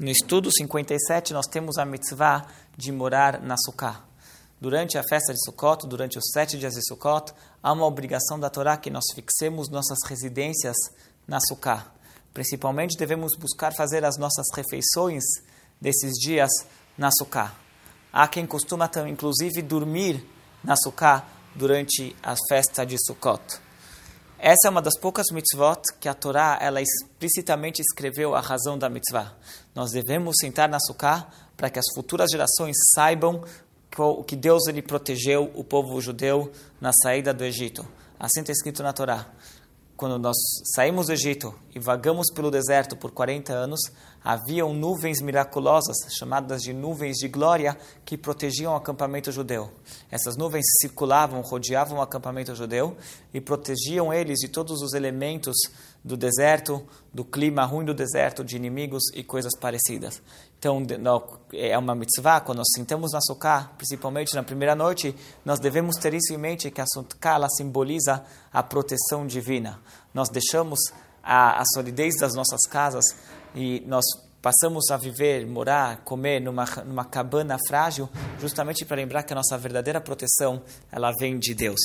No estudo 57, nós temos a mitzvah de morar na Sukkah. Durante a festa de Sukkot, durante os sete dias de Sukkot, há uma obrigação da Torá que nós fixemos nossas residências na Sukkah. Principalmente devemos buscar fazer as nossas refeições desses dias na Sukkah. Há quem costuma, inclusive, dormir na Sukkah durante a festa de Sukkot. Essa é uma das poucas mitzvot que a Torá ela explicitamente escreveu a razão da mitzvah. Nós devemos sentar na Sukkah para que as futuras gerações saibam que Deus ele protegeu o povo judeu na saída do Egito. Assim está escrito na Torá quando nós saímos do Egito e vagamos pelo deserto por 40 anos, haviam nuvens miraculosas, chamadas de nuvens de glória, que protegiam o acampamento judeu. Essas nuvens circulavam, rodeavam o acampamento judeu e protegiam eles de todos os elementos do deserto, do clima ruim do deserto, de inimigos e coisas parecidas. Então, é uma mitzvah, quando nós sentamos na Sukkah, principalmente na primeira noite, nós devemos ter isso em mente, que a Sukkah simboliza a proteção divina. Nós deixamos a, a solidez das nossas casas e nós passamos a viver, morar, comer numa, numa cabana frágil, justamente para lembrar que a nossa verdadeira proteção ela vem de Deus.